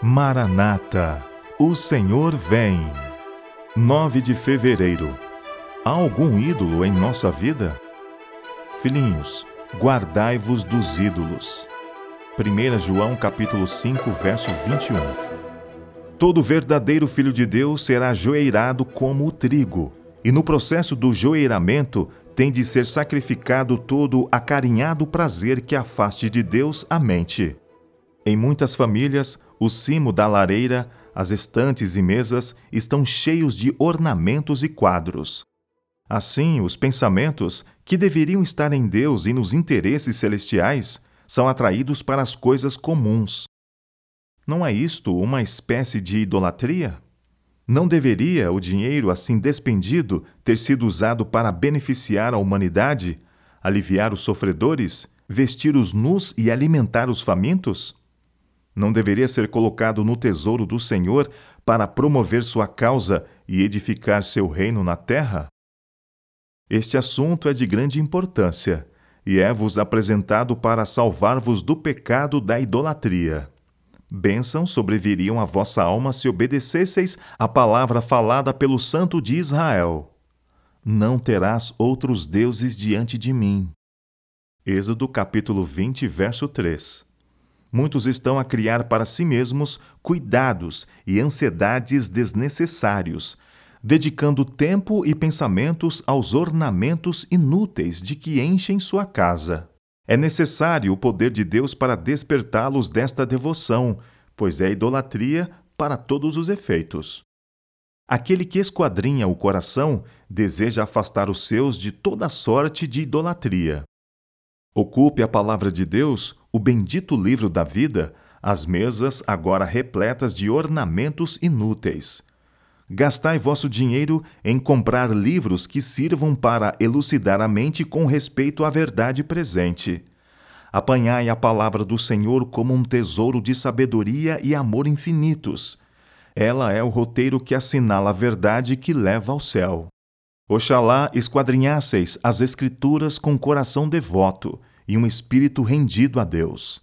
Maranata, o Senhor vem. 9 de fevereiro. Há algum ídolo em nossa vida? Filhinhos, guardai-vos dos ídolos. 1 João capítulo 5, verso 21. Todo verdadeiro filho de Deus será joeirado como o trigo, e no processo do joeiramento tem de ser sacrificado todo acarinhado prazer que afaste de Deus a mente. Em muitas famílias, o cimo da lareira, as estantes e mesas estão cheios de ornamentos e quadros. Assim, os pensamentos, que deveriam estar em Deus e nos interesses celestiais, são atraídos para as coisas comuns. Não é isto uma espécie de idolatria? Não deveria o dinheiro assim despendido ter sido usado para beneficiar a humanidade, aliviar os sofredores, vestir os nus e alimentar os famintos? Não deveria ser colocado no tesouro do Senhor para promover sua causa e edificar seu reino na terra? Este assunto é de grande importância e é-vos apresentado para salvar-vos do pecado da idolatria. Bênção sobreviriam à vossa alma se obedecesseis à palavra falada pelo Santo de Israel. Não terás outros deuses diante de mim. Êxodo capítulo 20, verso 3. Muitos estão a criar para si mesmos cuidados e ansiedades desnecessários, dedicando tempo e pensamentos aos ornamentos inúteis de que enchem sua casa. É necessário o poder de Deus para despertá-los desta devoção, pois é idolatria para todos os efeitos. Aquele que esquadrinha o coração deseja afastar os seus de toda sorte de idolatria. Ocupe a palavra de Deus, o bendito livro da vida, as mesas agora repletas de ornamentos inúteis. Gastai vosso dinheiro em comprar livros que sirvam para elucidar a mente com respeito à verdade presente. Apanhai a palavra do Senhor como um tesouro de sabedoria e amor infinitos. Ela é o roteiro que assinala a verdade que leva ao céu. Oxalá esquadrinhasseis as Escrituras com coração devoto e um espírito rendido a Deus.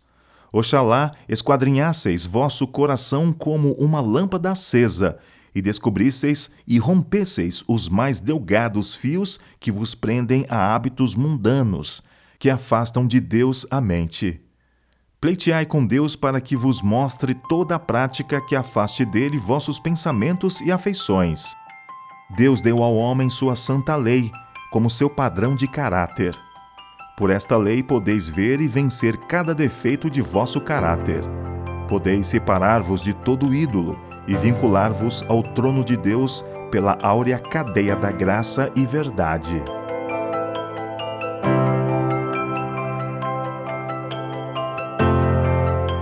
Oxalá esquadrinhasseis vosso coração como uma lâmpada acesa e descobrisseis e rompesseis os mais delgados fios que vos prendem a hábitos mundanos, que afastam de Deus a mente. Pleiteai com Deus para que vos mostre toda a prática que afaste dele vossos pensamentos e afeições. Deus deu ao homem sua santa lei, como seu padrão de caráter. Por esta lei podeis ver e vencer cada defeito de vosso caráter. Podeis separar-vos de todo ídolo e vincular-vos ao trono de Deus pela áurea cadeia da graça e verdade.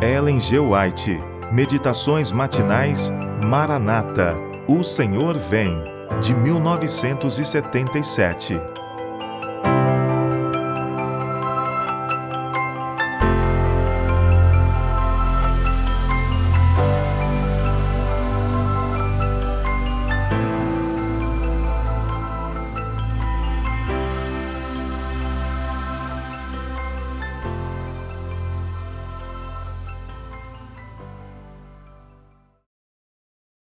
Ellen G. White, Meditações Matinais, Maranata, O Senhor Vem, de 1977.